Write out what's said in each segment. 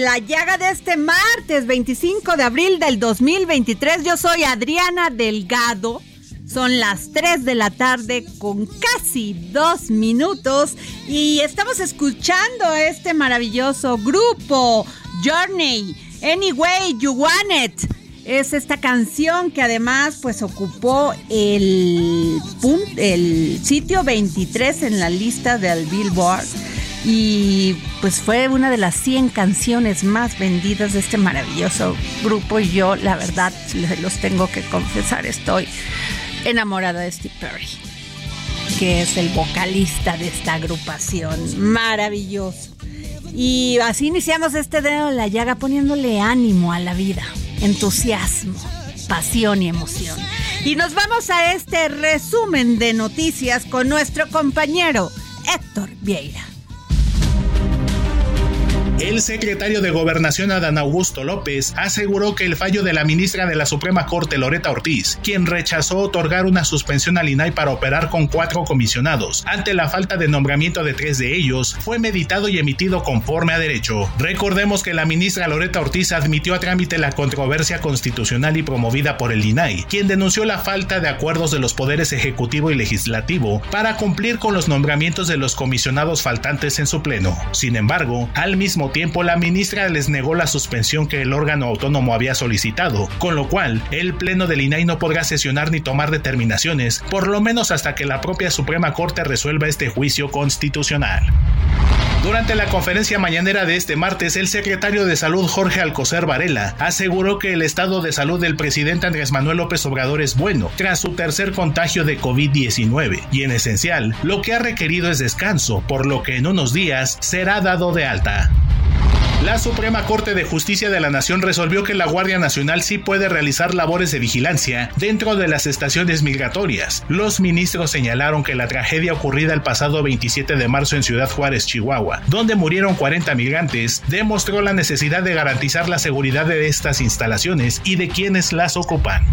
la llaga de este martes 25 de abril del 2023. Yo soy Adriana Delgado. Son las 3 de la tarde con casi dos minutos y estamos escuchando este maravilloso grupo Journey. Anyway, You Want It. Es esta canción que además pues ocupó el, el sitio 23 en la lista del Billboard y pues fue una de las 100 canciones más vendidas de este maravilloso grupo. Y yo la verdad los tengo que confesar estoy enamorada de Steve Perry que es el vocalista de esta agrupación maravilloso y así iniciamos este dedo en la llaga poniéndole ánimo a la vida entusiasmo pasión y emoción. Y nos vamos a este resumen de noticias con nuestro compañero Héctor Vieira El secretario de Gobernación Adán Augusto López aseguró que el fallo de la ministra de la Suprema Corte Loreta Ortiz, quien rechazó otorgar una suspensión al INAI para operar con cuatro comisionados, ante la falta de nombramiento de tres de ellos, fue meditado y emitido conforme a derecho. Recordemos que la ministra Loreta Ortiz admitió a trámite la controversia constitucional y promovida por el INAI, quien denunció la falta de acuerdos de los poderes ejecutivo y legislativo para cumplir con los nombramientos de los comisionados faltantes en su pleno. Sin embargo, al mismo tiempo la ministra les negó la suspensión que el órgano autónomo había solicitado, con lo cual el pleno del INAI no podrá sesionar ni tomar determinaciones, por lo menos hasta que la propia Suprema Corte resuelva este juicio constitucional. Durante la conferencia mañanera de este martes, el secretario de Salud Jorge Alcocer Varela aseguró que el estado de salud del presidente Andrés Manuel López Obrador es bueno tras su tercer contagio de COVID-19 y en esencial lo que ha requerido es descanso, por lo que en unos días será dado de alta. La Suprema Corte de Justicia de la Nación resolvió que la Guardia Nacional sí puede realizar labores de vigilancia dentro de las estaciones migratorias. Los ministros señalaron que la tragedia ocurrida el pasado 27 de marzo en Ciudad Juárez, Chihuahua, donde murieron 40 migrantes, demostró la necesidad de garantizar la seguridad de estas instalaciones y de quienes las ocupan.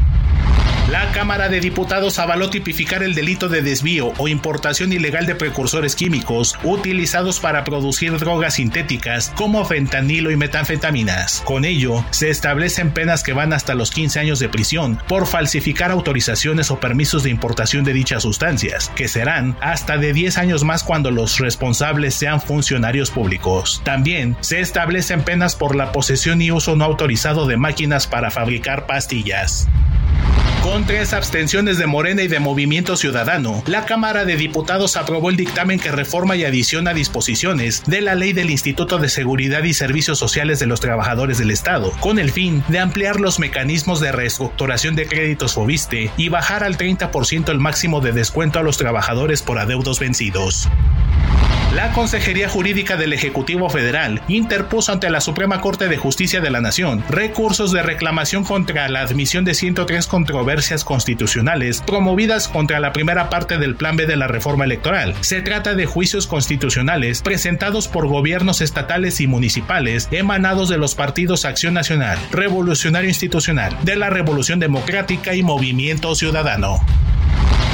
La Cámara de Diputados avaló tipificar el delito de desvío o importación ilegal de precursores químicos utilizados para producir drogas sintéticas como fentanilo y metanfetaminas. Con ello, se establecen penas que van hasta los 15 años de prisión por falsificar autorizaciones o permisos de importación de dichas sustancias, que serán hasta de 10 años más cuando los responsables sean funcionarios públicos. También se establecen penas por la posesión y uso no autorizado de máquinas para fabricar pastillas. Con tres abstenciones de Morena y de Movimiento Ciudadano, la Cámara de Diputados aprobó el dictamen que reforma y adiciona disposiciones de la ley del Instituto de Seguridad y Servicios Sociales de los Trabajadores del Estado, con el fin de ampliar los mecanismos de reestructuración de créditos FOBISTE y bajar al 30% el máximo de descuento a los trabajadores por adeudos vencidos. La Consejería Jurídica del Ejecutivo Federal interpuso ante la Suprema Corte de Justicia de la Nación recursos de reclamación contra la admisión de 103 controversias constitucionales promovidas contra la primera parte del Plan B de la reforma electoral. Se trata de juicios constitucionales presentados por gobiernos estatales y municipales emanados de los partidos Acción Nacional, Revolucionario Institucional, de la Revolución Democrática y Movimiento Ciudadano.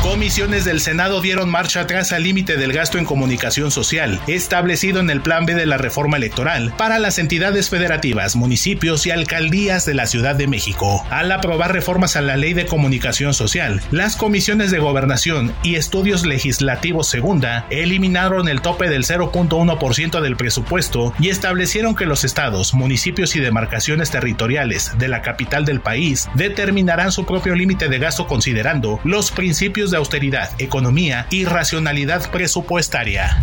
Comisiones del Senado dieron marcha atrás al límite del gasto en comunicación social, establecido en el Plan B de la reforma electoral, para las entidades federativas, municipios y alcaldías de la Ciudad de México. Al aprobar reformas a la Ley de Comunicación Social, las comisiones de Gobernación y Estudios Legislativos Segunda eliminaron el tope del 0.1% del presupuesto y establecieron que los estados, municipios y demarcaciones territoriales de la capital del país determinarán su propio límite de gasto considerando los principios de austeridad, economía y racionalidad presupuestaria.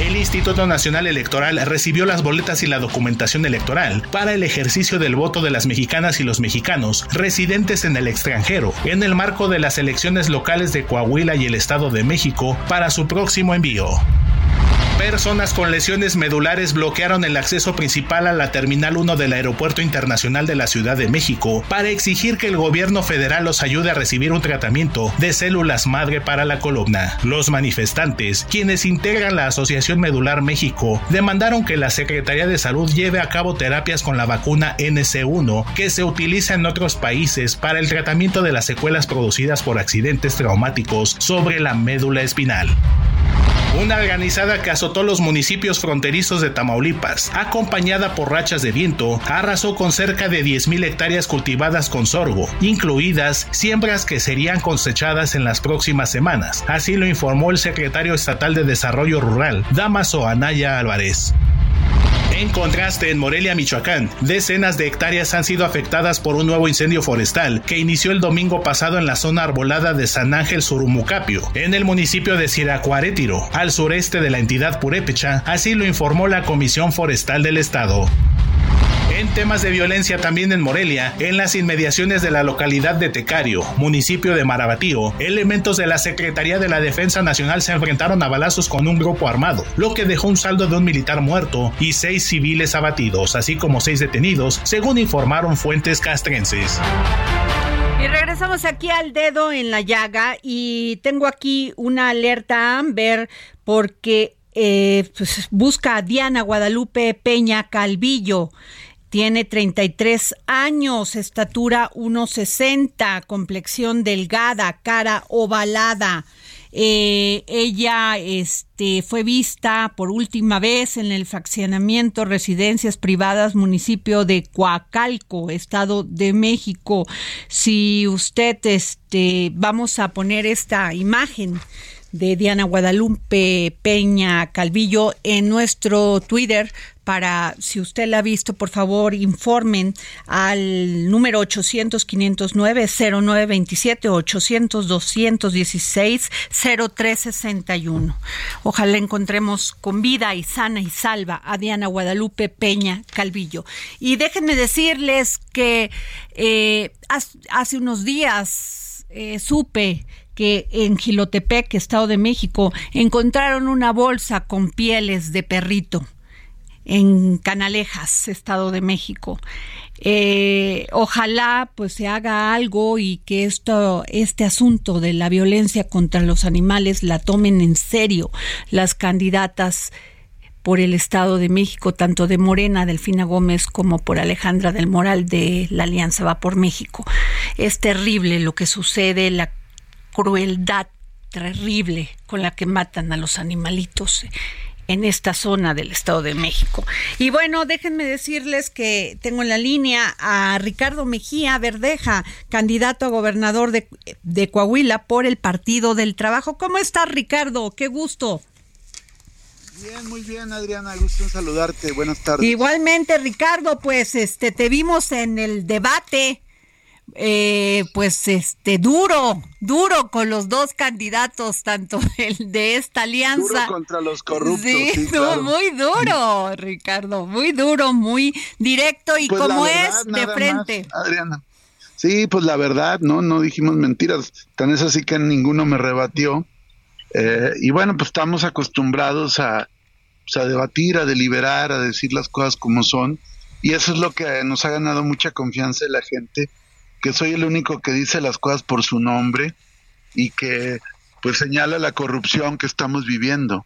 El Instituto Nacional Electoral recibió las boletas y la documentación electoral para el ejercicio del voto de las mexicanas y los mexicanos residentes en el extranjero en el marco de las elecciones locales de Coahuila y el Estado de México para su próximo envío. Personas con lesiones medulares bloquearon el acceso principal a la Terminal 1 del Aeropuerto Internacional de la Ciudad de México para exigir que el gobierno federal los ayude a recibir un tratamiento de células madre para la columna. Los manifestantes, quienes integran la Asociación Medular México, demandaron que la Secretaría de Salud lleve a cabo terapias con la vacuna NC1 que se utiliza en otros países para el tratamiento de las secuelas producidas por accidentes traumáticos sobre la médula espinal. Una organizada que azotó los municipios fronterizos de Tamaulipas, acompañada por rachas de viento, arrasó con cerca de 10.000 hectáreas cultivadas con sorgo, incluidas siembras que serían cosechadas en las próximas semanas. Así lo informó el secretario estatal de Desarrollo Rural, Damaso Anaya Álvarez. En contraste, en Morelia, Michoacán, decenas de hectáreas han sido afectadas por un nuevo incendio forestal que inició el domingo pasado en la zona arbolada de San Ángel Surumucapio, en el municipio de Siracuarétiro, al sureste de la entidad purépecha, así lo informó la Comisión Forestal del Estado. En temas de violencia también en Morelia, en las inmediaciones de la localidad de Tecario, municipio de Marabatío, elementos de la Secretaría de la Defensa Nacional se enfrentaron a balazos con un grupo armado, lo que dejó un saldo de un militar muerto y seis civiles abatidos, así como seis detenidos, según informaron fuentes castrenses. Y regresamos aquí al dedo en la llaga y tengo aquí una alerta Amber porque eh, pues, busca a Diana Guadalupe Peña Calvillo. Tiene 33 años, estatura 1,60, complexión delgada, cara ovalada. Eh, ella este, fue vista por última vez en el fraccionamiento Residencias Privadas, municipio de Coacalco, Estado de México. Si usted, este, vamos a poner esta imagen de Diana Guadalupe Peña Calvillo en nuestro Twitter para, si usted la ha visto, por favor, informen al número 800-509-0927, 800-216-0361. Ojalá encontremos con vida y sana y salva a Diana Guadalupe Peña Calvillo. Y déjenme decirles que eh, hace unos días eh, supe que en Gilotepec, Estado de México, encontraron una bolsa con pieles de perrito en Canalejas, Estado de México. Eh, ojalá pues se haga algo y que esto, este asunto de la violencia contra los animales la tomen en serio las candidatas por el Estado de México, tanto de Morena, Delfina Gómez, como por Alejandra del Moral de la Alianza Va por México. Es terrible lo que sucede, la crueldad terrible con la que matan a los animalitos en esta zona del Estado de México. Y bueno, déjenme decirles que tengo en la línea a Ricardo Mejía Verdeja, candidato a gobernador de, de Coahuila por el Partido del Trabajo. ¿Cómo estás, Ricardo? Qué gusto. Bien, muy bien, Adriana, gusto en saludarte. Buenas tardes. Igualmente, Ricardo, pues este te vimos en el debate eh, pues este duro, duro con los dos candidatos, tanto el de esta alianza. Duro contra los corruptos. Sí, sí, du- claro. muy duro, Ricardo, muy duro, muy directo y Pues como verdad, es de frente. más, Adriana. Sí, pues la verdad, no, no dijimos mentiras. Tan es así que ninguno me rebatió. Eh, y bueno, pues estamos acostumbrados a, pues, a debatir, a deliberar, a decir las cosas como son. Y eso es lo que nos ha ganado mucha confianza de la gente, que soy el único que dice las cosas por su nombre y que pues señala la corrupción que estamos viviendo.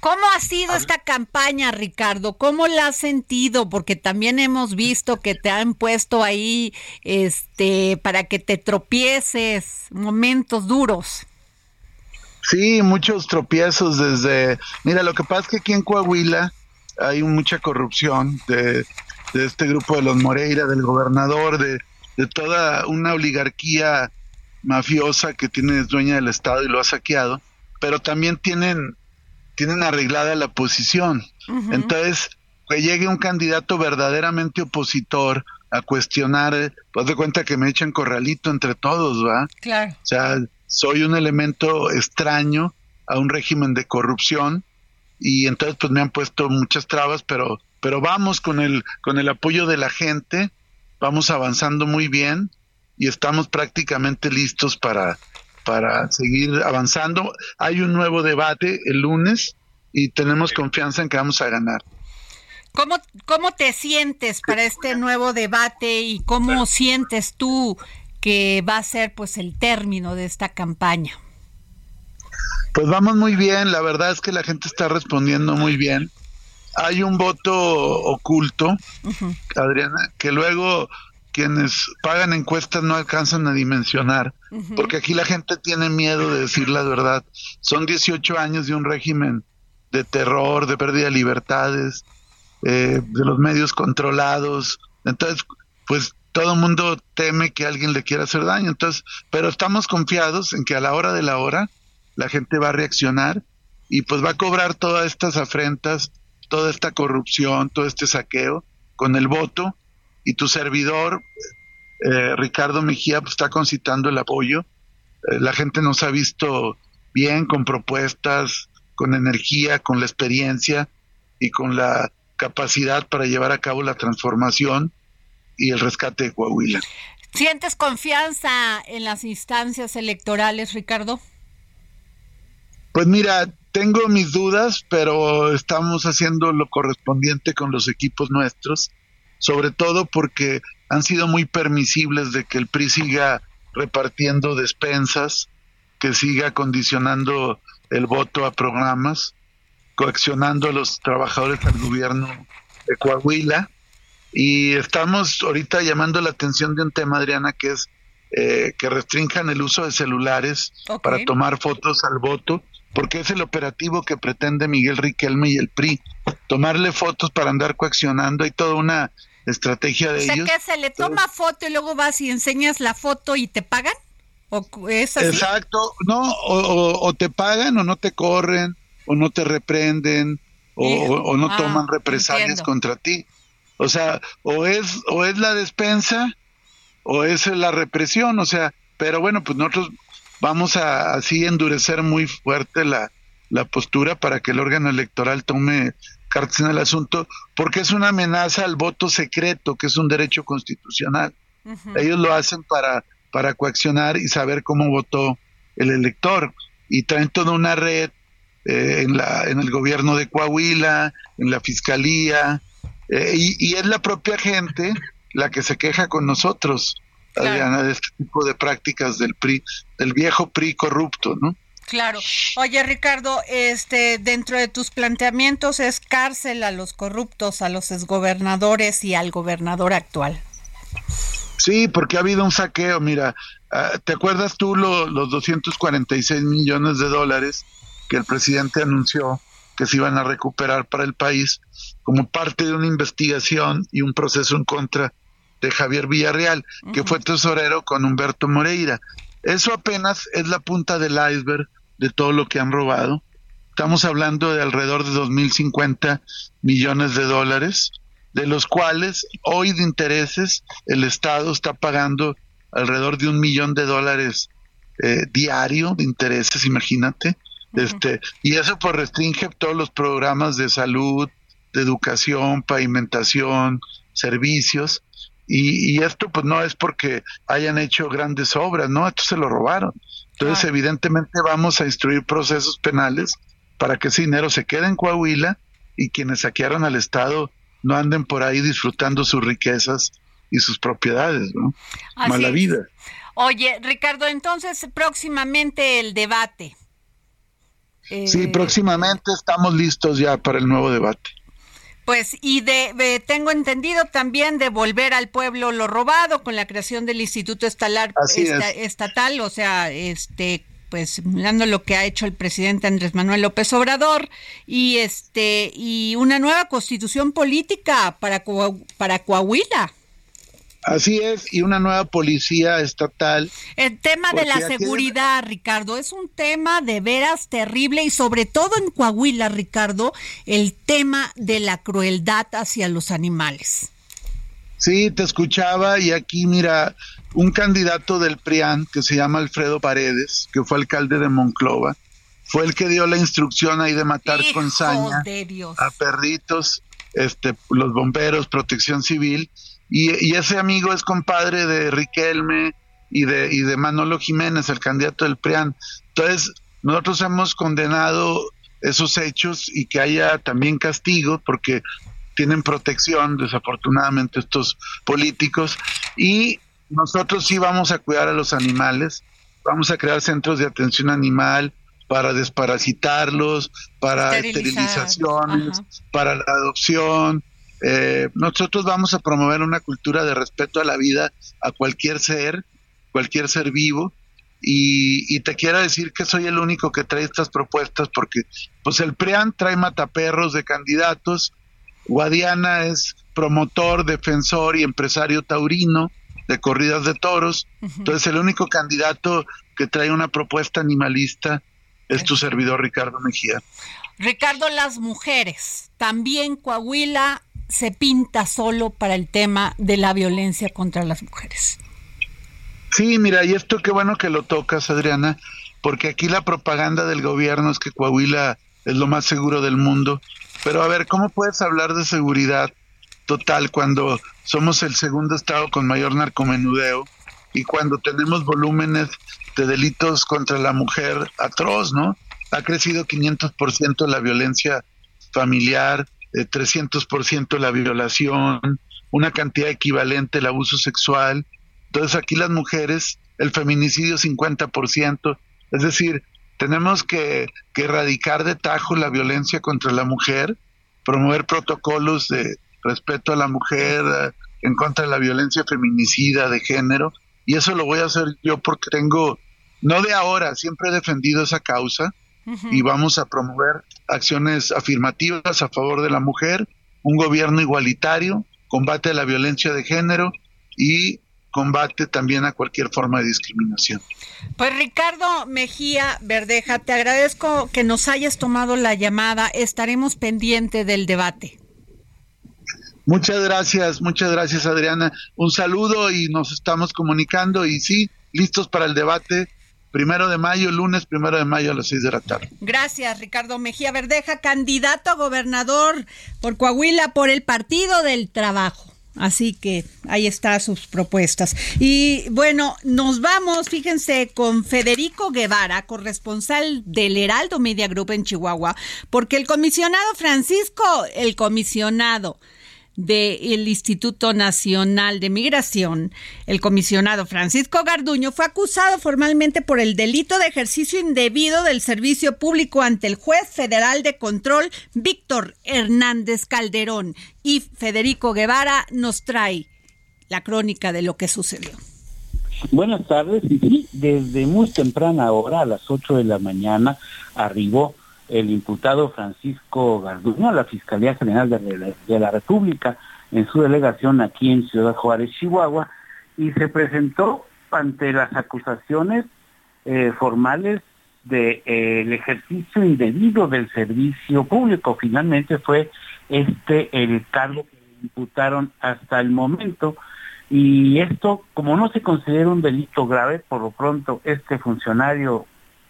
¿Cómo ha sido esta campaña, Ricardo? ¿Cómo la has sentido? Porque también hemos visto que te han puesto ahí, este, para que te tropieces, momentos duros. Sí, muchos tropiezos desde... Mira, lo que pasa es que aquí en Coahuila hay mucha corrupción de, de este grupo de los Moreira, del gobernador, de, de toda una oligarquía mafiosa que tiene dueña del Estado y lo ha saqueado, pero también tienen, tienen arreglada la posición. Entonces, que llegue un candidato verdaderamente opositor a cuestionar, pues de cuenta que me echan corralito entre todos, ¿va? Claro. O sea, soy un elemento extraño a un régimen de corrupción y entonces pues me han puesto muchas trabas, pero pero vamos con el con el apoyo de la gente, vamos avanzando muy bien y estamos prácticamente listos para para seguir avanzando. Hay un nuevo debate el lunes y tenemos confianza en que vamos a ganar. ¿Cómo, ¿Cómo te sientes para este nuevo debate y cómo sientes tú que va a ser pues el término de esta campaña? Pues vamos muy bien, la verdad es que la gente está respondiendo muy bien. Hay un voto oculto, Adriana, que luego quienes pagan encuestas no alcanzan a dimensionar, porque aquí la gente tiene miedo de decir la verdad. Son 18 años de un régimen de terror, de pérdida de libertades, eh, de los medios controlados. Entonces, pues todo el mundo teme que alguien le quiera hacer daño. Entonces, pero estamos confiados en que a la hora de la hora la gente va a reaccionar y pues va a cobrar todas estas afrentas, toda esta corrupción, todo este saqueo con el voto y tu servidor, eh, Ricardo Mejía, pues está concitando el apoyo. Eh, la gente nos ha visto bien con propuestas, con energía, con la experiencia y con la capacidad para llevar a cabo la transformación y el rescate de Coahuila. ¿Sientes confianza en las instancias electorales, Ricardo? Pues mira, tengo mis dudas, pero estamos haciendo lo correspondiente con los equipos nuestros, sobre todo porque han sido muy permisibles de que el PRI siga repartiendo despensas, que siga condicionando el voto a programas, coaccionando a los trabajadores al gobierno de Coahuila. Y estamos ahorita llamando la atención de un tema, Adriana, que es eh, que restrinjan el uso de celulares para tomar fotos al voto, porque es el operativo que pretende Miguel Riquelme y el PRI. Tomarle fotos para andar coaccionando, hay toda una estrategia de O sea ellos. que se le toma foto y luego vas y enseñas la foto y te pagan. ¿O es así? Exacto, no, o, o- o te pagan o no te corren, o no te reprenden, o, no ah, toman represalias entiendo. contra ti. O sea, o es, o es la despensa, o es la represión, o sea, pero bueno, pues nosotros vamos a así endurecer muy fuerte la, la postura para que el órgano electoral tome cartas en el asunto, porque es una amenaza al voto secreto, que es un derecho constitucional. Ellos lo hacen para, para coaccionar y saber cómo votó el elector. Y traen toda una red eh, en, la, en el gobierno de Coahuila, en la fiscalía, eh, y, y es la propia gente la que se queja con nosotros, Claro. Adriana, de este tipo de prácticas del PRI, del viejo PRI corrupto, ¿no? Claro. Oye, Ricardo, este, dentro de tus planteamientos es cárcel a los corruptos, a los exgobernadores y al gobernador actual. Sí, porque ha habido un saqueo. Mira, ah, ¿te acuerdas tú lo- los 246 millones de dólares que el presidente anunció que se iban a recuperar para el país como parte de una investigación y un proceso en contra de Javier Villarreal, que fue tesorero con Humberto Moreira? Eso apenas es la punta del iceberg de todo lo que han robado. Estamos hablando de alrededor de 2.050 millones de dólares de los cuales hoy de intereses el Estado está pagando alrededor de un millón de dólares eh, diario de intereses, imagínate. Este, y eso pues restringe todos los programas de salud, de educación, pavimentación, servicios. Y, esto pues no es porque hayan hecho grandes obras, no, esto se lo robaron. Entonces evidentemente vamos a instruir procesos penales para que ese dinero se quede en Coahuila y quienes saquearon al Estado no anden por ahí disfrutando sus riquezas y sus propiedades, ¿no? Mala vida. Oye, Ricardo, entonces próximamente el debate. Sí, eh, próximamente estamos listos ya para el nuevo debate. Pues y de, tengo entendido también de volver al pueblo lo robado con la creación del Instituto Estatal, estatal, o sea, este pues mirando lo que ha hecho el presidente Andrés Manuel López Obrador y este y una nueva constitución política para para Coahuila. Así es, y una nueva policía estatal. El tema de la seguridad, Ricardo, es un tema de veras terrible y sobre todo en Coahuila, Ricardo, el tema de la crueldad hacia los animales. Sí, te escuchaba y aquí mira, un candidato del PRIAN que se llama Alfredo Paredes, que fue alcalde de Monclova, fue el que dio la instrucción ahí de matar con saña a perritos, este, los bomberos, protección civil, y, ese amigo es compadre de Riquelme y de, y de Manolo Jiménez, el candidato del PRIAN. Entonces, nosotros hemos condenado esos hechos y que haya también castigo, porque tienen protección, desafortunadamente, estos políticos. Y nosotros sí vamos a cuidar a los animales, vamos a crear centros de atención animal para desparasitarlos, para esterilizaciones, para la adopción, eh, nosotros vamos a promover una cultura de respeto a la vida, a cualquier ser, cualquier ser vivo. Y, te quiero decir que soy el único que trae estas propuestas porque pues el PRIAN trae mataperros de candidatos, Guadiana es promotor, defensor y empresario taurino de corridas de toros, entonces el único candidato que trae una propuesta animalista es tu servidor Ricardo Mejía. Ricardo, las mujeres, también Coahuila se pinta solo para el tema de la violencia contra las mujeres. Sí, mira, y esto qué bueno que lo tocas, Adriana, porque aquí la propaganda del gobierno es que Coahuila es lo más seguro del mundo. Pero a ver, ¿cómo puedes hablar de seguridad total cuando somos el segundo estado con mayor narcomenudeo y cuando tenemos volúmenes de delitos contra la mujer atroz, ¿no? Ha crecido 500% la violencia familiar, 300% eh, la violación, una cantidad equivalente el abuso sexual. Entonces aquí las mujeres, el feminicidio 50%, es decir, tenemos que, erradicar de tajo la violencia contra la mujer, promover protocolos de respeto a la mujer, eh, en contra de la violencia feminicida de género, y eso lo voy a hacer yo porque tengo, no de ahora, siempre he defendido esa causa, y vamos a promover acciones afirmativas a favor de la mujer, un gobierno igualitario, combate a la violencia de género y combate también a cualquier forma de discriminación. Pues Ricardo Mejía Verdeja, te agradezco que nos hayas tomado la llamada. Estaremos pendientes del debate. Muchas gracias, muchas gracias Adriana. Un saludo y nos estamos comunicando y sí, listos para el debate primero de mayo, lunes primero de mayo a las seis de la tarde. Gracias, Ricardo Mejía Verdeja, candidato a gobernador por Coahuila por el Partido del Trabajo. Así que ahí están sus propuestas. Y bueno, nos vamos, fíjense, con Federico Guevara, corresponsal del Heraldo Media Group en Chihuahua, porque el comisionado Francisco, el comisionado del Instituto Nacional de Migración, el comisionado Francisco Garduño fue acusado formalmente por el delito de ejercicio indebido del servicio público ante el juez federal de control Víctor Hernández Calderón. Y Federico Guevara nos trae la crónica de lo que sucedió. Buenas tardes. desde muy temprana hora, a las 8 de la mañana, arribó el imputado Francisco Garduño a la Fiscalía General de la, República en su delegación aquí en Ciudad Juárez, Chihuahua, y se presentó ante las acusaciones eh, formales del de, eh, ejercicio indebido del servicio público. Finalmente fue este el cargo que imputaron hasta el momento. Y esto, como no se considera un delito grave, por lo pronto este funcionario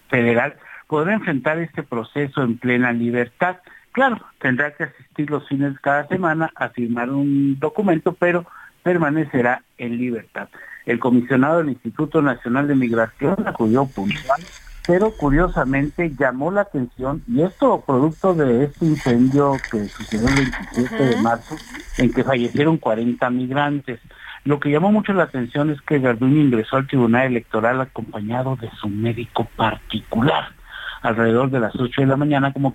federal podrá enfrentar este proceso en plena libertad. Claro, tendrá que asistir los fines cada semana a firmar un documento, pero permanecerá en libertad. El comisionado del Instituto Nacional de Migración acudió puntual, pero curiosamente llamó la atención, y esto producto de este incendio que sucedió el 27 de marzo, en que fallecieron 40 migrantes. Lo que llamó mucho la atención es que Garduño ingresó al Tribunal Electoral acompañado de su médico particular alrededor de las 8 de la mañana, como,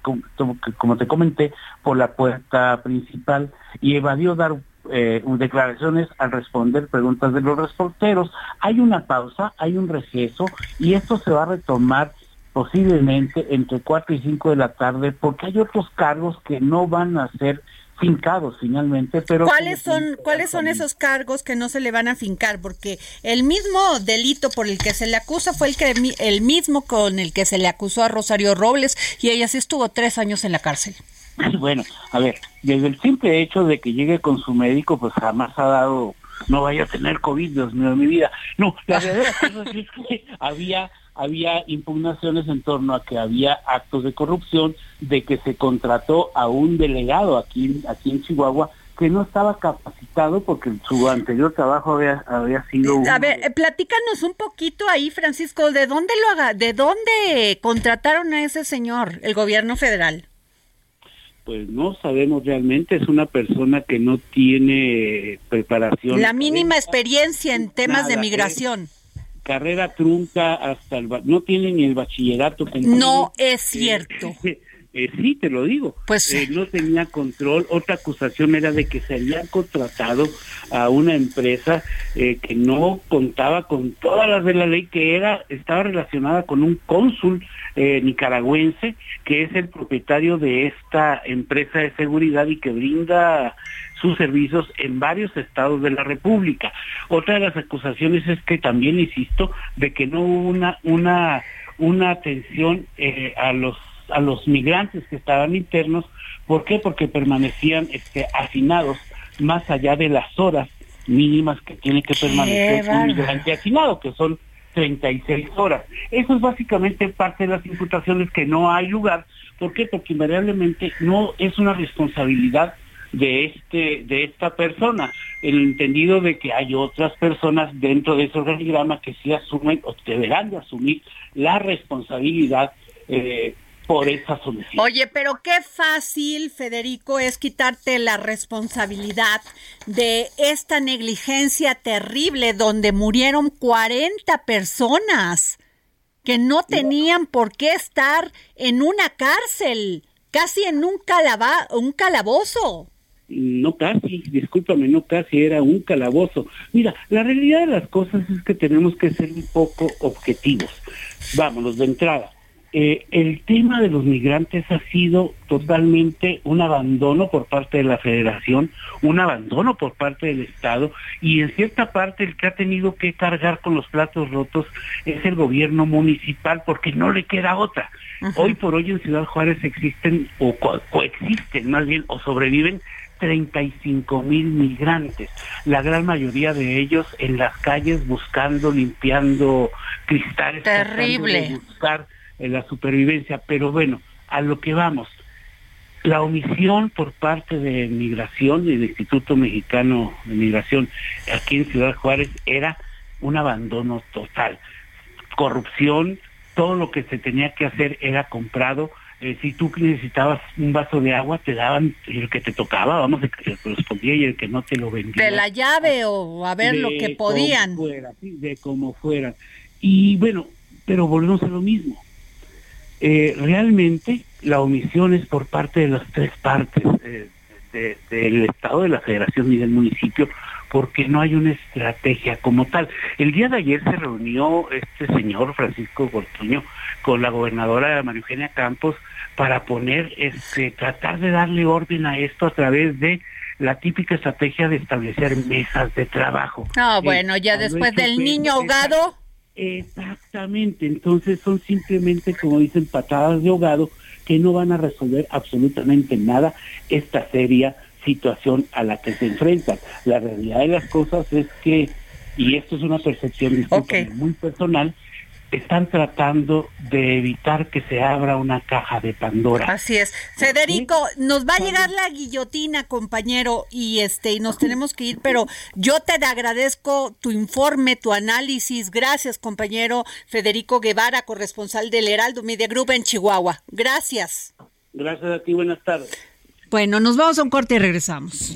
como, te comenté, por la puerta principal y evadió dar eh, declaraciones al responder preguntas de los reporteros. Hay una pausa, hay un receso y esto se va a retomar posiblemente entre 4 y 5 de la tarde porque hay otros cargos que no van a ser fincados finalmente, pero ¿cuáles son cuáles son esos cargos que no se le van a fincar? Porque el mismo delito por el que se le acusa fue el que el mismo con el que se le acusó a Rosario Robles y ella sí estuvo tres años en la cárcel. Bueno, a ver, desde el simple hecho de que llegue con su médico, pues jamás ha dado, no vaya a tener COVID, Dios mío, mi vida. No, la verdad es que había había impugnaciones en torno a que había actos de corrupción, de que se contrató a un delegado aquí, aquí en Chihuahua que no estaba capacitado porque su anterior trabajo había, había sido... A ver, eh, platícanos un poquito ahí, Francisco, ¿de dónde lo haga, de dónde contrataron a ese señor, el gobierno federal? Pues no sabemos realmente, es una persona que no tiene preparación. La mínima experiencia en temas de migración carrera trunca hasta el... No tiene ni el bachillerato. No es cierto. Eh, sí, te lo digo. Pues eh, no tenía control. Otra acusación era de que se había contratado a una empresa eh, que no contaba con todas las de la ley, que era estaba relacionada con un cónsul nicaragüense, que es el propietario de esta empresa de seguridad y que brinda sus servicios en varios estados de la República. Otra de las acusaciones es que también insisto de que no hubo una una una atención a los a los migrantes que estaban internos. ¿Por qué? Porque permanecían este, hacinados más allá de las horas mínimas que tiene que permanecer un migrante hacinado, que son 36 horas. Eso es básicamente parte de las imputaciones que no hay lugar. ¿Por qué? Porque invariablemente no es una responsabilidad de este de esta persona en el entendido de que hay otras personas dentro de ese organigrama que sí asumen o deberán de asumir la responsabilidad eh, por esa solución. Oye, pero qué fácil, Federico, es quitarte la responsabilidad de esta negligencia terrible donde murieron 40 personas que no tenían por qué estar en una cárcel, casi en un, calaba un calabozo. No casi, discúlpame, no casi, era un calabozo. Mira, la realidad de las cosas es que tenemos que ser un poco objetivos. Vámonos de entrada eh, el tema de los migrantes ha sido totalmente un abandono por parte de la federación, un abandono por parte del Estado y en cierta parte el que ha tenido que cargar con los platos rotos es el gobierno municipal porque no le queda otra. Hoy por hoy en Ciudad Juárez existen o coexisten más bien o sobreviven 35 mil migrantes, la gran mayoría de ellos en las calles buscando, limpiando cristales, terrible, buscar en la supervivencia, pero bueno, a lo que vamos. La omisión por parte de Migración y del Instituto Mexicano de Migración aquí en Ciudad Juárez era un abandono total. Corrupción, todo lo que se tenía que hacer era comprado. Eh, si tú necesitabas un vaso de agua, te daban el que te tocaba, vamos, el que te correspondía y el que no te lo vendía. De la llave o a ver lo que podían. fuera, de como fuera. Y bueno, pero volvemos a lo mismo eh, realmente la omisión es por parte de las tres partes eh, del Estado, de la Federación y del municipio, porque no hay una estrategia como tal. El día de ayer se reunió este señor Francisco Gortuño con la gobernadora María Eugenia Campos para poner, este, tratar de darle orden a esto a través de la típica estrategia de establecer mesas de trabajo. Ah, bueno, ya después del niño ahogado. Exactamente, entonces son simplemente, como dicen, patadas de ahogado que no van a resolver absolutamente nada esta seria situación a la que se enfrentan. La realidad de las cosas es que, y esto es una percepción disculpa, muy personal, están tratando de evitar que se abra una caja de Pandora. Así es. Federico, nos va a llegar la guillotina, compañero, y este y nos tenemos que ir, pero yo te agradezco tu informe, tu análisis. Gracias, compañero Federico Guevara, corresponsal del Heraldo Media Group en Chihuahua. Gracias. Gracias a ti, buenas tardes. Bueno, nos vamos a un corte y regresamos.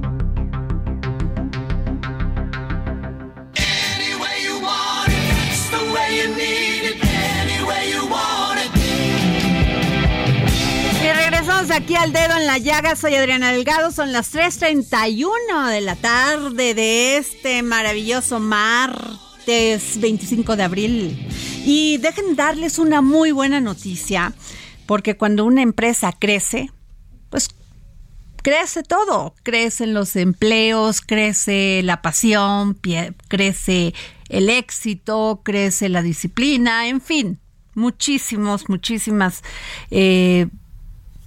Aquí al dedo en la llaga. Soy Adriana Delgado. Son las 3:31 de la tarde de este maravilloso martes 25 de abril. Y dejen darles una muy buena noticia, porque cuando una empresa crece, pues crece todo. Crecen los empleos, crece la pasión, crece el éxito, crece la disciplina, en fin, muchísimos, muchísimas eh,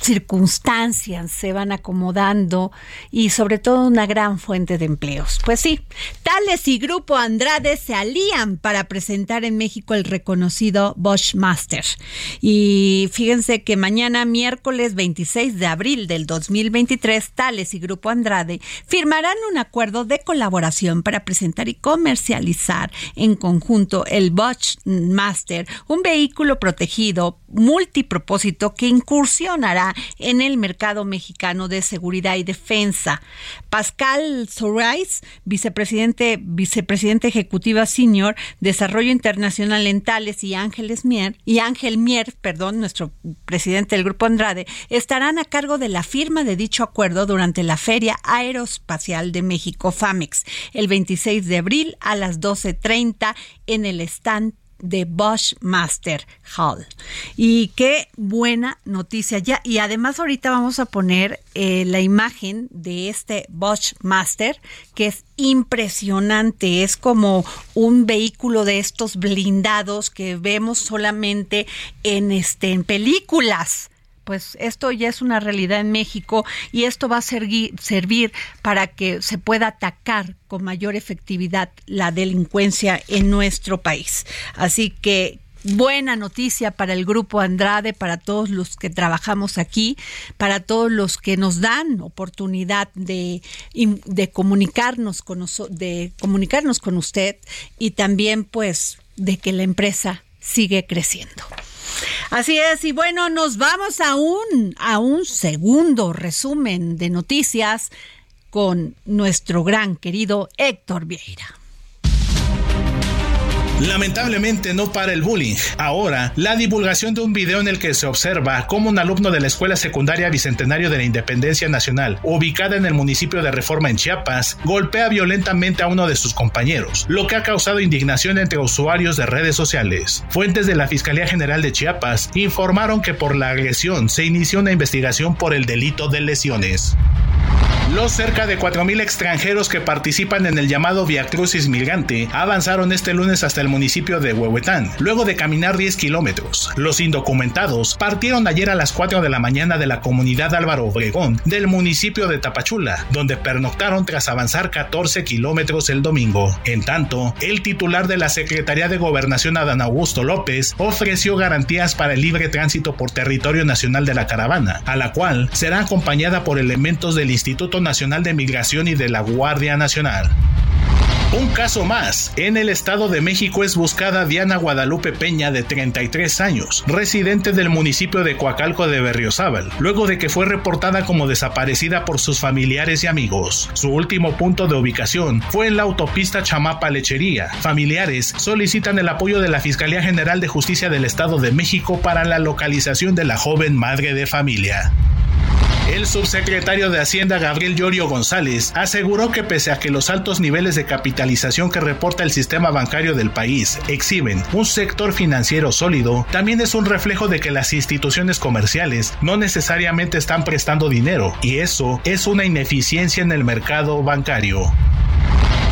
circunstancias se van acomodando y sobre todo una gran fuente de empleos. Pues sí, Tales y Grupo Andrade se alían para presentar en México el reconocido Bosch Master. Y fíjense que mañana, miércoles 26 de abril del 2023, Tales y Grupo Andrade firmarán un acuerdo de colaboración para presentar y comercializar en conjunto el Bosch Master, un vehículo protegido multipropósito que incursionará en el mercado mexicano de seguridad y defensa. Pascal Sorais, vicepresidente, vicepresidente ejecutiva senior, Desarrollo Internacional en Tales y Ángeles Mier, y Ángel Mier, perdón, nuestro presidente del Grupo Andrade, estarán a cargo de la firma de dicho acuerdo durante la Feria Aeroespacial de México, FAMEX, el 26 de abril a las 12.30 en el stand de Bosch Master Hall. Y qué buena noticia ya. Y además ahorita vamos a poner eh, la imagen de este Bosch Master, que es impresionante. Es como un vehículo de estos blindados que vemos solamente en, este, en películas pues esto ya es una realidad en México y esto va a servir, para que se pueda atacar con mayor efectividad la delincuencia en nuestro país. Así que buena noticia para el grupo Andrade, para todos los que trabajamos aquí, para todos los que nos dan oportunidad de, de comunicarnos con de comunicarnos con usted y también pues de que la empresa sigue creciendo. Así es, y bueno, nos vamos a un, a un segundo resumen de noticias con nuestro gran querido Héctor Vieira. Lamentablemente no para el bullying. Ahora, la divulgación de un video en el que se observa cómo un alumno de la Escuela Secundaria Bicentenario de la Independencia Nacional, ubicada en el municipio de Reforma en Chiapas, golpea violentamente a uno de sus compañeros, lo que ha causado indignación entre usuarios de redes sociales. Fuentes de la Fiscalía General de Chiapas informaron que por la agresión se inició una investigación por el delito de lesiones. Los cerca de 4.000 extranjeros que participan en el llamado Via Crucis Migrante avanzaron este lunes hasta el municipio de Huehuetán, luego de caminar 10 kilómetros. Los indocumentados partieron ayer a las 4 de la mañana de la comunidad Álvaro Obregón del municipio de Tapachula, donde pernoctaron tras avanzar 14 kilómetros el domingo. En tanto, el titular de la Secretaría de Gobernación Adán Augusto López ofreció garantías para el libre tránsito por territorio nacional de la caravana, a la cual será acompañada por elementos del Instituto Nacional de Migración y de la Guardia Nacional. Un caso más. En el Estado de México es buscada Diana Guadalupe Peña, de 33 años, residente del municipio de Coacalco de Berriozábal, luego de que fue reportada como desaparecida por sus familiares y amigos. Su último punto de ubicación fue en la autopista Chamapa Lechería. Familiares solicitan el apoyo de la Fiscalía General de Justicia del Estado de México para la localización de la joven madre de familia. El subsecretario de Hacienda Gabriel Llorio González aseguró que pese a que los altos niveles de capitalización que reporta el sistema bancario del país exhiben un sector financiero sólido, también es un reflejo de que las instituciones comerciales no necesariamente están prestando dinero y eso es una ineficiencia en el mercado bancario.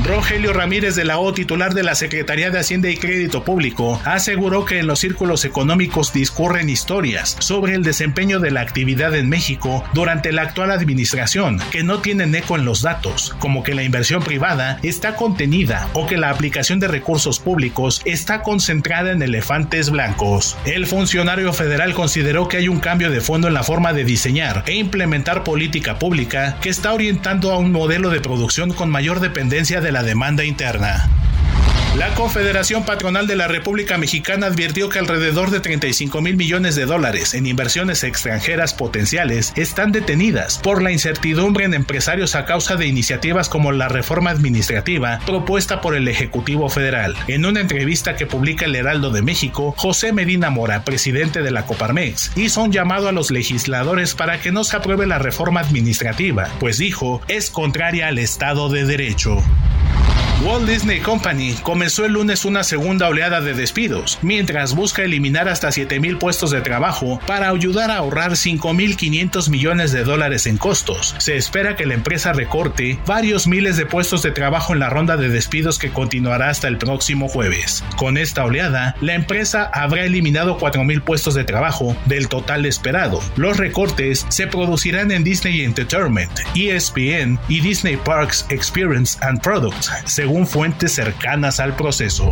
Rogelio Ramírez de la O, titular de la Secretaría de Hacienda y Crédito Público, aseguró que en los círculos económicos discurren historias sobre el desempeño de la actividad en México durante la actual administración, que no tienen eco en los datos, como que la inversión privada está contenida o que la aplicación de recursos públicos está concentrada en elefantes blancos. El funcionario federal consideró que hay un cambio de fondo en la forma de diseñar e implementar política pública que está orientando a un modelo de producción con mayor dependencia de la demanda interna. La Confederación Patronal de la República Mexicana advirtió que alrededor de 35 mil millones de dólares en inversiones extranjeras potenciales están detenidas por la incertidumbre en empresarios a causa de iniciativas como la reforma administrativa propuesta por el Ejecutivo Federal. En una entrevista que publica el Heraldo de México, José Medina Mora, presidente de la Coparmex, hizo un llamado a los legisladores para que no se apruebe la reforma administrativa, pues dijo es contraria al Estado de Derecho. Walt Disney Company comenzó el lunes una segunda oleada de despidos, mientras busca eliminar hasta 7.000 puestos de trabajo para ayudar a ahorrar 5.500 millones de dólares en costos. Se espera que la empresa recorte varios miles de puestos de trabajo en la ronda de despidos que continuará hasta el próximo jueves. Con esta oleada, la empresa habrá eliminado 4.000 puestos de trabajo del total esperado. Los recortes se producirán en Disney Entertainment, ESPN y Disney Parks Experience and Products, según fuentes cercanas al proceso.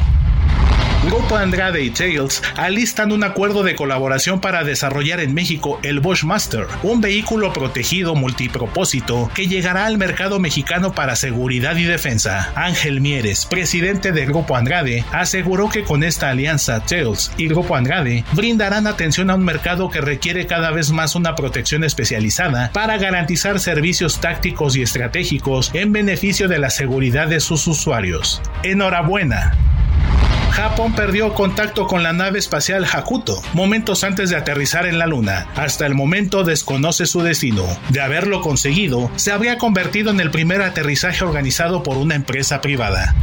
Grupo Andrade y Tails alistan un acuerdo de colaboración para desarrollar en México el Bushmaster, un vehículo protegido multipropósito que llegará al mercado mexicano para seguridad y defensa. Ángel Mieres, presidente del Grupo Andrade, aseguró que con esta alianza Tails y Grupo Andrade brindarán atención a un mercado que requiere cada vez más una protección especializada para garantizar servicios tácticos y estratégicos en beneficio de la seguridad de sus usuarios. Enhorabuena. Japón perdió contacto con la nave espacial Hakuto momentos antes de aterrizar en la Luna. Hasta el momento desconoce su destino. De haberlo conseguido, se habría convertido en el primer aterrizaje organizado por una empresa privada.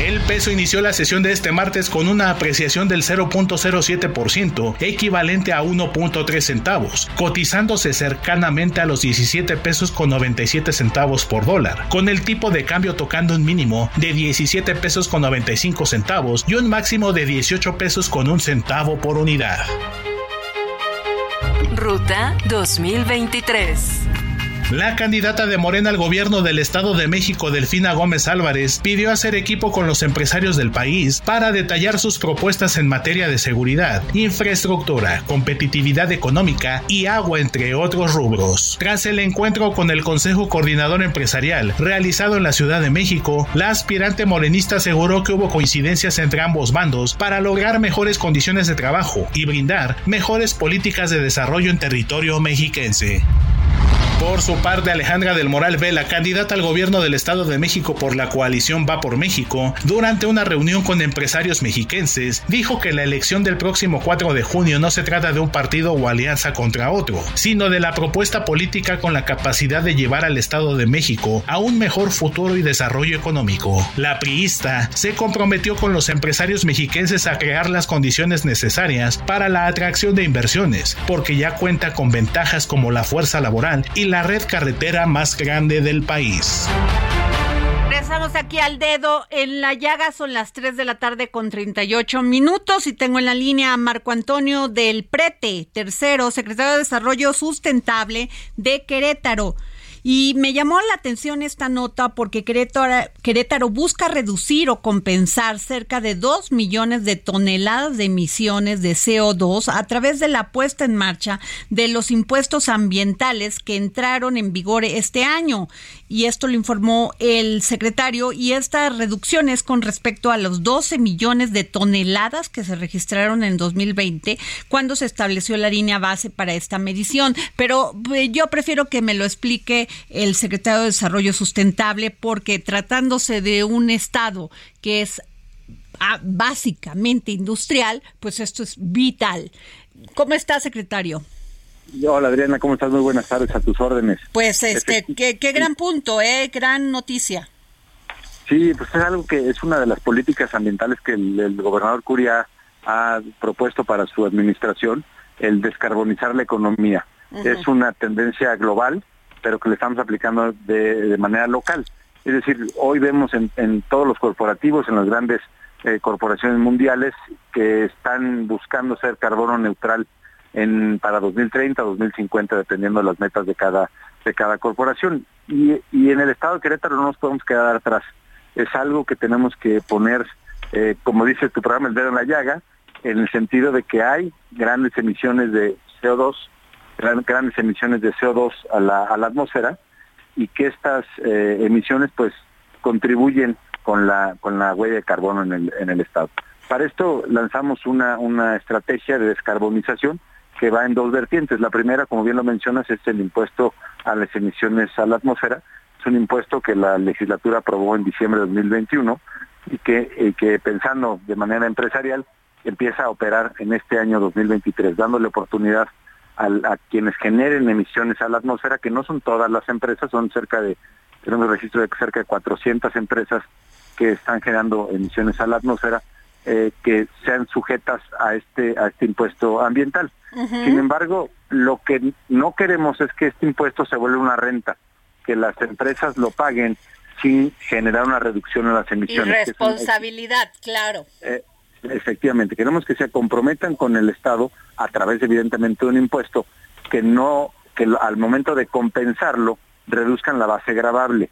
El peso inició la sesión de este martes con una apreciación del 0.07%, equivalente a 1.3 centavos, cotizándose cercanamente a los 17 pesos con 97 centavos por dólar, con el tipo de cambio tocando un mínimo de 17 pesos con 95 centavos y un máximo de 18 pesos con un centavo por unidad. Ruta 2023. La candidata de Morena al gobierno del Estado de México, Delfina Gómez Álvarez, pidió hacer equipo con los empresarios del país para detallar sus propuestas en materia de seguridad, infraestructura, competitividad económica y agua, entre otros rubros. Tras el encuentro con el Consejo Coordinador Empresarial realizado en la Ciudad de México, la aspirante morenista aseguró que hubo coincidencias entre ambos bandos para lograr mejores condiciones de trabajo y brindar mejores políticas de desarrollo en territorio mexiquense. Por su parte, Alejandra del Moral Vela, candidata al gobierno del Estado de México por la coalición Va por México, durante una reunión con empresarios mexiquenses, dijo que la elección del próximo 4 de junio no se trata de un partido o alianza contra otro, sino de la propuesta política con la capacidad de llevar al Estado de México a un mejor futuro y desarrollo económico. La priista se comprometió con los empresarios mexiquenses a crear las condiciones necesarias para la atracción de inversiones, porque ya cuenta con ventajas como la fuerza laboral y la red carretera más grande del país. Regresamos aquí al dedo en la llaga, son las 3 de la tarde con 38 minutos y tengo en la línea a Marco Antonio del Prete, tercero, secretario de Desarrollo Sustentable de Querétaro. Y me llamó la atención esta nota porque Querétaro, Querétaro, busca reducir o compensar cerca de 2 millones de toneladas de emisiones de CO2 a través de la puesta en marcha de los impuestos ambientales que entraron en vigor este año. Y esto lo informó el secretario y esta reducción es con respecto a los 12 millones de toneladas que se registraron en 2020 cuando se estableció la línea base para esta medición. Pero eh, yo prefiero que me lo explique el secretario de Desarrollo Sustentable, porque tratándose de un Estado que es ah, básicamente industrial, pues esto es vital. ¿Cómo está, secretario? Hola Adriana, ¿cómo estás? Muy buenas tardes, a tus órdenes. Pues este, qué, qué gran punto, ¿eh? Gran noticia. Sí, pues es algo que es una de las políticas ambientales que el, gobernador Curia ha propuesto para su administración, el descarbonizar la economía. Es una tendencia global pero que le estamos aplicando de, manera local. Es decir, hoy vemos en, todos los corporativos, en las grandes eh, corporaciones mundiales, que están buscando ser carbono neutral en, para 2030 o 2050, dependiendo de las metas de cada, de cada corporación. Y, en el estado de Querétaro no nos podemos quedar atrás. Es algo que tenemos que poner, eh, como dice tu programa, el dedo en la llaga, en el sentido de que hay grandes emisiones de CO2 grandes emisiones de CO2 a la, atmósfera y que estas eh, emisiones pues contribuyen con la, con la huella de carbono en el, en el estado. Para esto lanzamos una, una estrategia de descarbonización que va en dos vertientes. La primera, como bien lo mencionas, es el impuesto a las emisiones a la atmósfera. Es un impuesto que la legislatura aprobó en diciembre de 2021 y que, y que pensando de manera empresarial empieza a operar en este año 2023, dándole oportunidad a, quienes generen emisiones a la atmósfera, que no son todas las empresas, son cerca de, tenemos registro de cerca de 400 empresas que están generando emisiones a la atmósfera, eh, que sean sujetas a este, a este impuesto ambiental. Sin embargo, lo que no queremos es que este impuesto se vuelva una renta, que las empresas lo paguen sin generar una reducción en las emisiones. Y responsabilidad, claro. Eh, efectivamente, queremos que se comprometan con el Estado a través evidentemente de un impuesto que no, que al momento de compensarlo reduzcan la base gravable.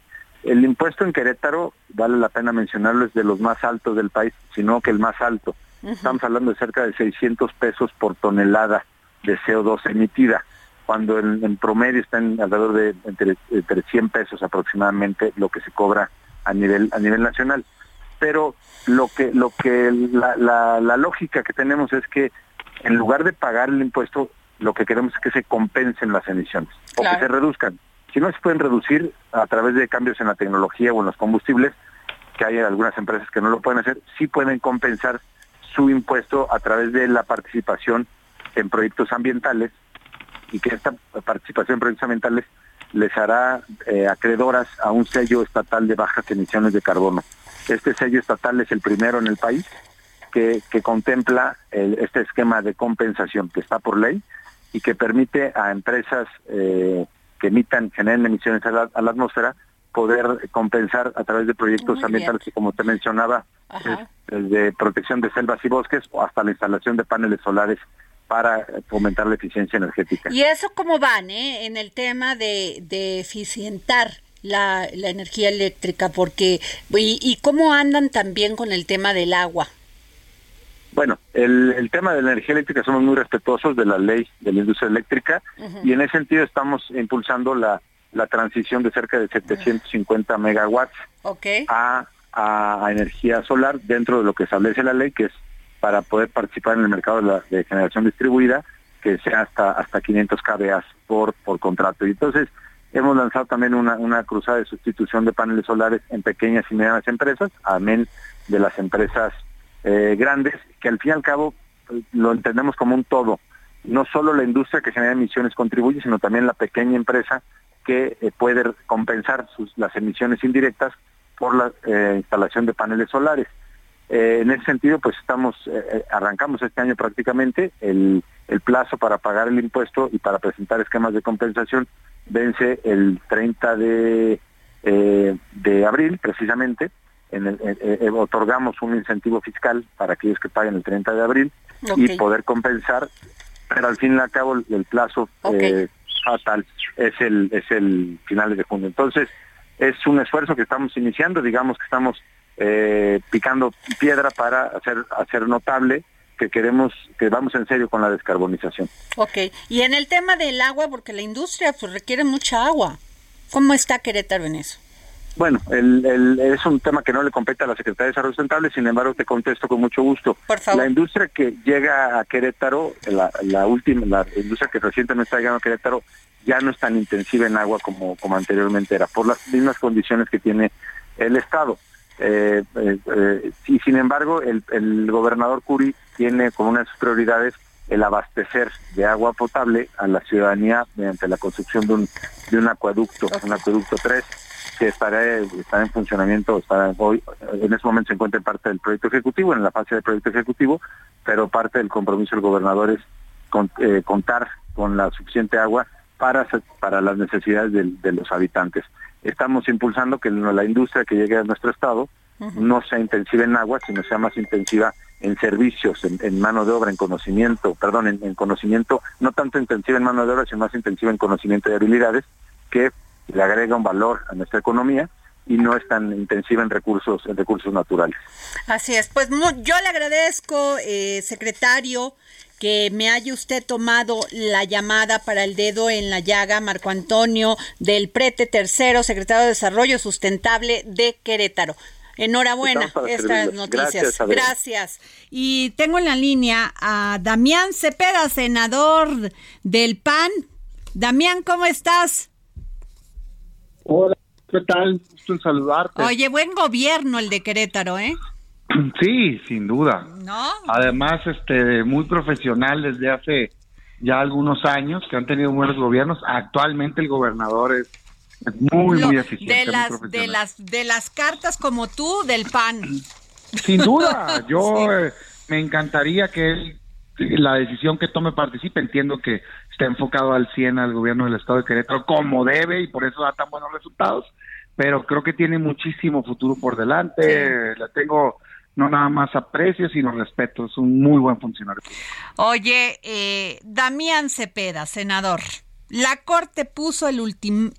El impuesto en Querétaro, vale la pena mencionarlo, es de los más altos del país, sino que el más alto. Estamos hablando de cerca de 600 pesos por tonelada de CO2 emitida, cuando en, promedio está en alrededor de entre, entre 100 pesos aproximadamente lo que se cobra a nivel, a nivel nacional. Pero lo que lo que la, la, lógica que tenemos es que en lugar de pagar el impuesto lo que queremos es que se compensen las emisiones o que se reduzcan si no se pueden reducir a través de cambios en la tecnología o en los combustibles que hay algunas empresas que no lo pueden hacer sí pueden compensar su impuesto a través de la participación en proyectos ambientales y que esta participación en proyectos ambientales les hará eh, acreedoras a un sello estatal de bajas emisiones de carbono. Este sello estatal es el primero en el país que, contempla este esquema de compensación que está por ley y que permite a empresas eh, que emitan, generen emisiones a la, atmósfera, poder compensar a través de proyectos ambientales que, como te mencionaba, desde protección de selvas y bosques o hasta la instalación de paneles solares para fomentar la eficiencia energética. ¿Y eso cómo van eh, en el tema de, de eficientar la, la energía eléctrica? Porque, y, cómo andan también con el tema del agua? Bueno, el, el, tema de la energía eléctrica somos muy respetuosos de la ley de la industria eléctrica y en ese sentido estamos impulsando la, la transición de cerca de 750 megawatts a, a, energía solar dentro de lo que establece la ley, que es para poder participar en el mercado de, la, de generación distribuida, que sea hasta hasta 500 kVA por, por contrato. Y entonces, Hemos lanzado también una, una cruzada de sustitución de paneles solares en pequeñas y medianas empresas, amén de las empresas eh, grandes, que al fin y al cabo eh, lo entendemos como un todo. No solo la industria que genera emisiones contribuye, sino también la pequeña empresa que eh, puede compensar sus, las emisiones indirectas por la instalación de paneles solares. en ese sentido, pues estamos, arrancamos este año prácticamente el, el plazo para pagar el impuesto y para presentar esquemas de compensación vence el 30 de, de abril precisamente en el, eh, eh, otorgamos un incentivo fiscal para aquellos que paguen el 30 de abril y poder compensar, pero al fin y al cabo el, plazo eh, fatal es el es el finales de junio. Entonces es un esfuerzo que estamos iniciando, digamos que estamos picando piedra para hacer hacer notable que queremos que vamos en serio con la descarbonización. Ok, y en el tema del agua, porque la industria pues requiere mucha agua, ¿cómo está Querétaro en eso? Bueno, el, es un tema que no le compete a la Secretaría de Desarrollo Sustentable, sin embargo te contesto con mucho gusto. La industria que llega a Querétaro, la, última, la industria que recientemente está llegando a Querétaro, ya no es tan intensiva en agua como, como anteriormente era, por las mismas condiciones que tiene el Estado. Eh, eh, eh, y sin embargo, el, gobernador Curi tiene como una de sus prioridades el abastecer de agua potable a la ciudadanía mediante la construcción de un, de un acueducto, un acueducto 3 que estará, en funcionamiento, hoy, en este momento se encuentra en parte del proyecto ejecutivo, en la fase del proyecto ejecutivo, pero parte del compromiso del gobernador es eh, contar con la suficiente agua para, para las necesidades de, los habitantes. Estamos impulsando que la industria que llegue a nuestro estado no sea intensiva en agua, sino sea más intensiva en servicios, en, mano de obra, en conocimiento, perdón, en, en, conocimiento, no tanto intensiva en mano de obra, sino más intensiva en conocimiento y habilidades, que le agrega un valor a nuestra economía y no es tan intensiva en recursos en recursos naturales. Así es, pues yo le agradezco, eh, secretario, que me haya usted tomado la llamada para el dedo en la llaga, Marco Antonio del Prete Tercero, secretario de Desarrollo Sustentable de Querétaro. Enhorabuena estas noticias. Gracias, Y tengo en la línea a Damián Cepeda, senador del PAN. Damián, ¿cómo estás? Hola, ¿qué tal? Gusto en saludarte. Oye, buen gobierno el de Querétaro, ¿eh? Sí, sin duda. ¿No? Además, este, muy profesional desde hace ya algunos años que han tenido buenos gobiernos. Actualmente el gobernador es, muy, muy eficiente. De las, de las, de las cartas como tú, del PAN. Sin duda, yo eh, me encantaría que él, la decisión que tome participe. Entiendo que está enfocado al 100 al gobierno del estado de Querétaro como debe y por eso da tan buenos resultados, pero creo que tiene muchísimo futuro por delante, la tengo no nada más aprecio, sino respeto, es un muy buen funcionario. Oye, eh, Damián Cepeda, senador, la Corte puso el,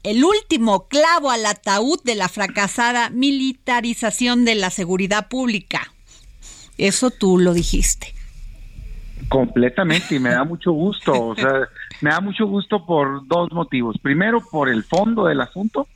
el último clavo al ataúd de la fracasada militarización de la seguridad pública. Eso tú lo dijiste. Completamente, y me da mucho gusto. O sea, me da mucho gusto por dos motivos. Primero, por el fondo del asunto.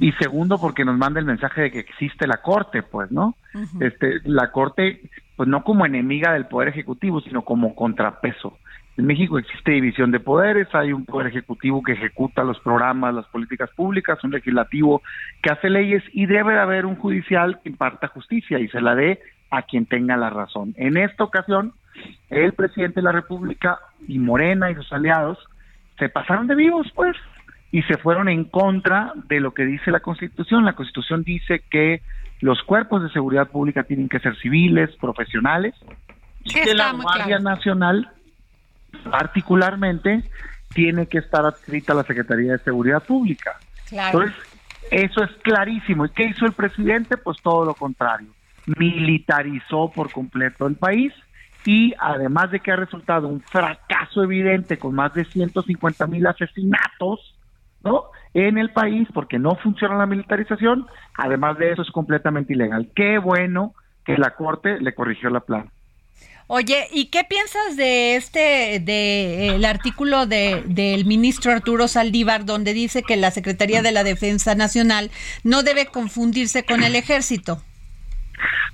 Y segundo, porque nos manda el mensaje de que existe la corte, pues, ¿no? Este, la corte, pues no como enemiga del poder ejecutivo, sino como contrapeso. En México existe división de poderes, hay un poder ejecutivo que ejecuta los programas, las políticas públicas, un legislativo que hace leyes y debe de haber un judicial que imparta justicia y se la dé a quien tenga la razón. En esta ocasión, el presidente de la República y Morena y sus aliados se pasaron de vivos, pues, y se fueron en contra de lo que dice la Constitución. La Constitución dice que los cuerpos de seguridad pública tienen que ser civiles, profesionales, y que la Guardia Nacional, particularmente, tiene que estar adscrita a la Secretaría de Seguridad Pública. Entonces, eso es clarísimo. ¿Y qué hizo el presidente? Pues todo lo contrario. Militarizó por completo el país y además de que ha resultado un fracaso evidente con más de 150 mil asesinatos, ¿no? En el país porque no funciona la militarización, además de eso es completamente ilegal. Qué bueno que la Corte le corrigió la plan. Oye, ¿y qué piensas de este, de el artículo de, del ministro Arturo Saldívar, donde dice que la Secretaría de la Defensa Nacional no debe confundirse con el Ejército?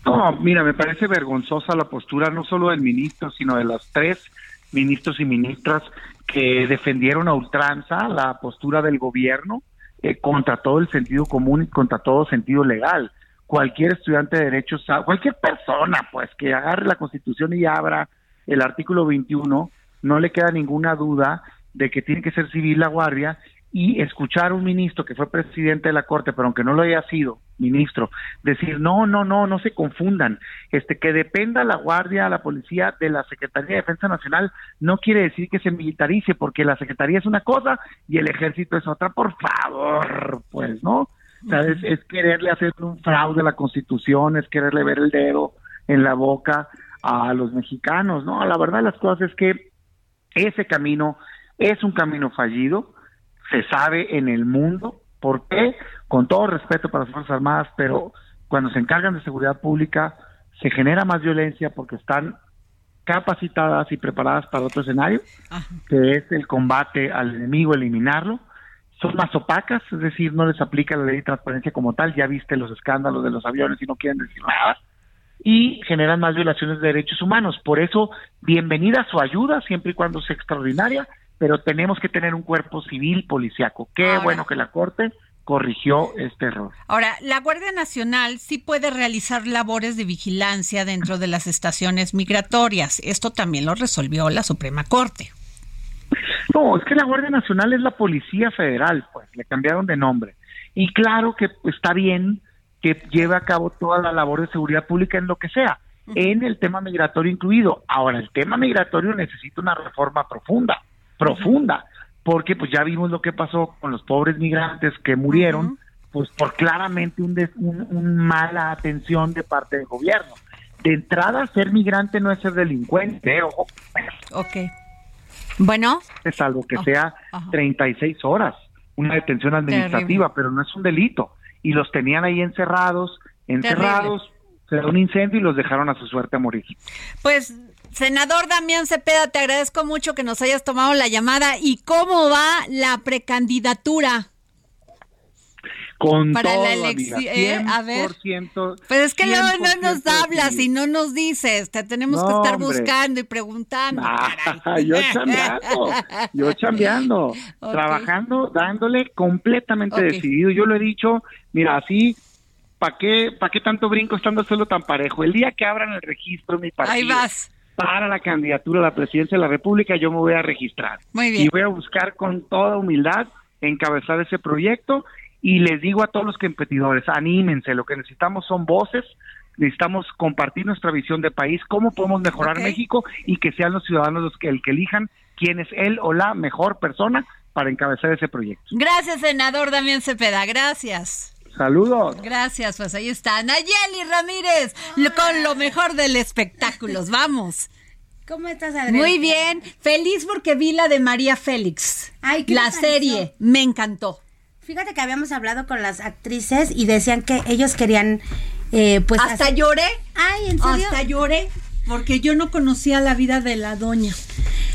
No, mira, me parece vergonzosa la postura no solo del ministro, sino de los tres ministros y ministras que defendieron a ultranza la postura del gobierno eh, contra todo el sentido común y contra todo sentido legal. Cualquier estudiante de derechos, cualquier persona, pues, que agarre la Constitución y abra el artículo 21, no le queda ninguna duda de que tiene que ser civil la guardia y escuchar a un ministro que fue presidente de la Corte, pero aunque no lo haya sido, ministro, decir, no, no, no, no se confundan, este que dependa la Guardia, la Policía de la Secretaría de Defensa Nacional, no quiere decir que se militarice, porque la Secretaría es una cosa y el Ejército es otra, por favor, pues, ¿no? O es, es quererle hacer un fraude a la Constitución, es quererle ver el dedo en la boca a los mexicanos, ¿no? La verdad las cosas es que ese camino es un camino fallido, se sabe en el mundo. ¿Por qué? Con todo respeto para las Fuerzas Armadas, pero cuando se encargan de seguridad pública se genera más violencia porque están capacitadas y preparadas para otro escenario, que es el combate al enemigo, eliminarlo. Son más opacas, es decir, no les aplica la ley de transparencia como tal, ya viste los escándalos de los aviones y no quieren decir nada, y generan más violaciones de derechos humanos. Por eso, bienvenida su ayuda, siempre y cuando sea extraordinaria, pero tenemos que tener un cuerpo civil policiaco. Qué bueno que la Corte corrigió este error. Ahora, la Guardia Nacional sí puede realizar labores de vigilancia dentro de las estaciones migratorias. Esto también lo resolvió la Suprema Corte. No, es que la Guardia Nacional es la Policía Federal, pues le cambiaron de nombre. Y claro que está bien que lleve a cabo toda la labor de seguridad pública en lo que sea, en el tema migratorio incluido. Ahora, el tema migratorio necesita una reforma profunda profunda, porque pues ya vimos lo que pasó con los pobres migrantes que murieron, pues por claramente un, un, mala atención de parte del gobierno. De entrada, ser migrante no es ser delincuente, ojo. Ok. Bueno. Es algo que sea 36 horas, una detención administrativa, pero no es un delito. Y los tenían ahí encerrados, encerrados, se da un incendio y los dejaron a su suerte a morir. Pues Senador Damián Cepeda, te agradezco mucho que nos hayas tomado la llamada. ¿Y cómo va la precandidatura? Con para todo, la elección, ¿eh? a ver. Pues es que luego no nos hablas y no nos dices, te tenemos que estar buscando y preguntando. yo chambeando, yo chambeando, trabajando, dándole completamente decidido. Yo lo he dicho, mira, así ¿para qué, ¿para qué tanto brinco estando solo tan parejo? El día que abran el registro, mi partido. Ahí vas para la candidatura a la presidencia de la República, yo me voy a registrar. Muy bien. Y voy a buscar con toda humildad encabezar ese proyecto y les digo a todos los competidores, anímense, lo que necesitamos son voces, necesitamos compartir nuestra visión de país, cómo podemos mejorar México y que sean los ciudadanos los que, el que elijan quién es él o la mejor persona para encabezar ese proyecto. Gracias, senador Damián Cepeda, gracias. Saludos. Gracias, pues ahí está. Nayeli Ramírez con lo mejor del espectáculo. Vamos. ¿Cómo estás, Adriana? Muy bien. Feliz porque vi la de María Félix. Ay, ¿qué la serie. Me encantó. Fíjate que habíamos hablado con las actrices y decían que ellos querían, eh, pues... Hasta lloré. Ay, ¿en serio? Hasta lloré porque yo no conocía la vida de la doña.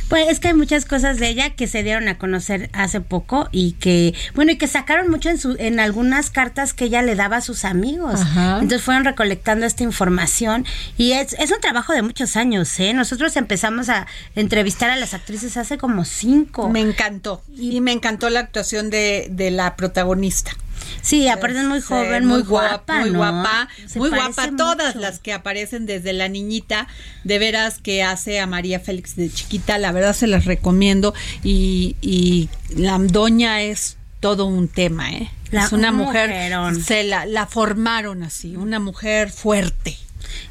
Pues es que hay muchas cosas de ella que se dieron a conocer hace poco y que, bueno, y que sacaron mucho en, su, en algunas cartas que ella le daba a sus amigos. Entonces fueron recolectando esta información y es, es un trabajo de muchos años, ¿eh? Nosotros empezamos a entrevistar a las actrices hace como cinco. Me encantó. Y, me encantó la actuación de, de la protagonista. Sí, aparte es muy joven, muy, guapa, muy guapa, muy guapa. Todas las que aparecen desde la niñita, de veras que hace a María Félix de chiquita, la verdad se las recomiendo y, y la doña es todo un tema, ¿eh? es una mujer, se la, la formaron así, una mujer fuerte.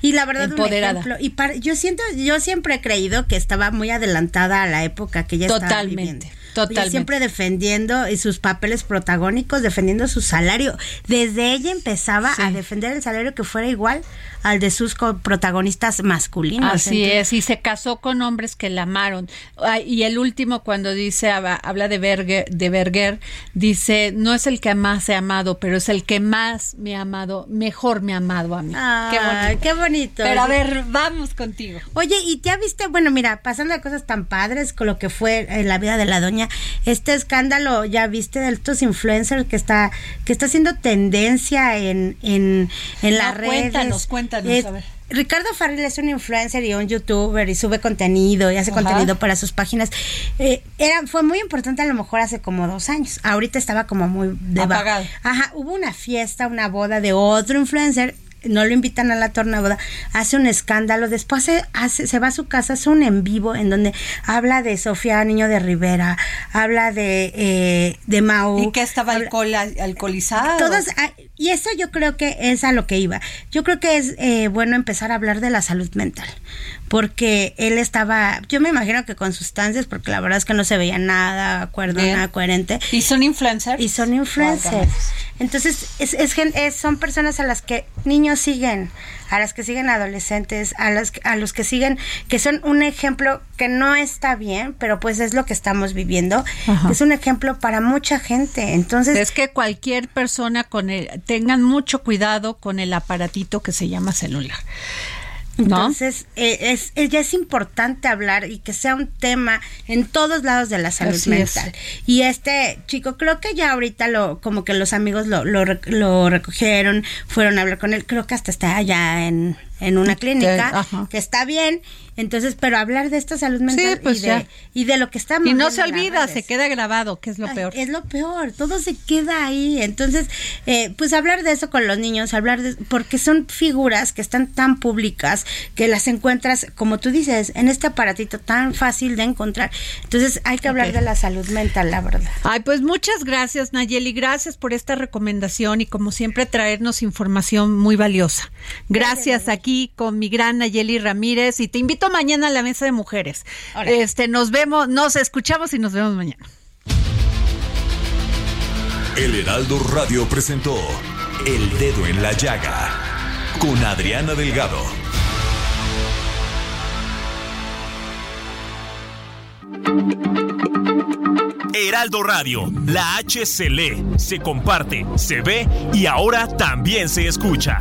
Y la verdad, empoderada. Un ejemplo. Y para, yo siento, yo siempre he creído que estaba muy adelantada a la época que ella estaba viviendo. Totalmente. siempre defendiendo y sus papeles protagónicos, defendiendo su salario. Desde ella empezaba a defender el salario que fuera igual al de sus protagonistas masculinos. Así es, y se casó con hombres que la amaron. Y el último cuando dice, habla de Berger, de Berger, dice, no es el que más he amado, pero es el que más me ha amado, mejor me ha amado a mí. qué bonito. Qué bonito. Pero a ver, vamos contigo. Oye, y ya viste, bueno, mira, pasando a cosas tan padres con lo que fue en la vida de la doña, este escándalo, ya viste de estos influencers que está, que está haciendo tendencia en, en, en las redes. Cuéntanos, cuéntanos, a ver. Ricardo Farrell es un influencer y un youtuber y sube contenido y hace Ajá. contenido para sus páginas. Eh, era, fue muy importante a lo mejor hace como dos años. Ahorita estaba como muy de Apagado. Ajá, hubo una fiesta, una boda de otro influencer. No lo invitan a la tornaboda, hace un escándalo, después se, hace, se va a su casa, hace un en vivo en donde habla de Sofía Niño de Rivera, habla de, eh, de Mau. ¿Y que estaba alcohol, alcoholizado? Todos, ah, y eso yo creo que es a lo que iba. Yo creo que es eh, bueno empezar a hablar de la salud mental, porque él estaba, yo me imagino que con sustancias, porque la verdad es que no se veía nada acuerdo, Bien. nada coherente. ¿Y son influencers? Y son influencers. Entonces, es, es es- son personas a las que niños siguen, a las que siguen adolescentes, a, las, a los que siguen, que son un ejemplo que no está bien, pero pues es lo que estamos viviendo. Ajá. Es un ejemplo para mucha gente. Entonces, es que cualquier persona con el, tengan mucho cuidado con el aparatito que se llama celular. ¿No? Entonces, eh, es, es- ya es importante hablar y que sea un tema en todos lados de la salud Así es. mental. Y este chico, creo que ya ahorita lo, como que los amigos lo, lo, lo recogieron, fueron a hablar con él, creo que hasta está allá en, en una clínica, que está bien. Entonces, pero hablar de esta salud mental pues y, de, ya. y de lo que estamos Y no se olvida, se queda grabado, que es lo peor. Es lo peor, todo se queda ahí. Entonces, eh, pues hablar de eso con los niños, hablar de, porque son figuras que están tan públicas que las encuentras, como tú dices, en este aparatito tan fácil de encontrar. Entonces, hay que hablar de la salud mental, la verdad. Ay, pues muchas gracias, Nayeli. Gracias por esta recomendación y como siempre traernos información muy valiosa. Gracias aquí con mi gran Nayeli Ramírez y te invito mañana a la mesa de mujeres. Este, nos vemos, nos escuchamos y nos vemos mañana. El Heraldo Radio presentó El Dedo en la Llaga con Adriana Delgado. Heraldo Radio, la H se lee, se comparte, se ve y ahora también se escucha.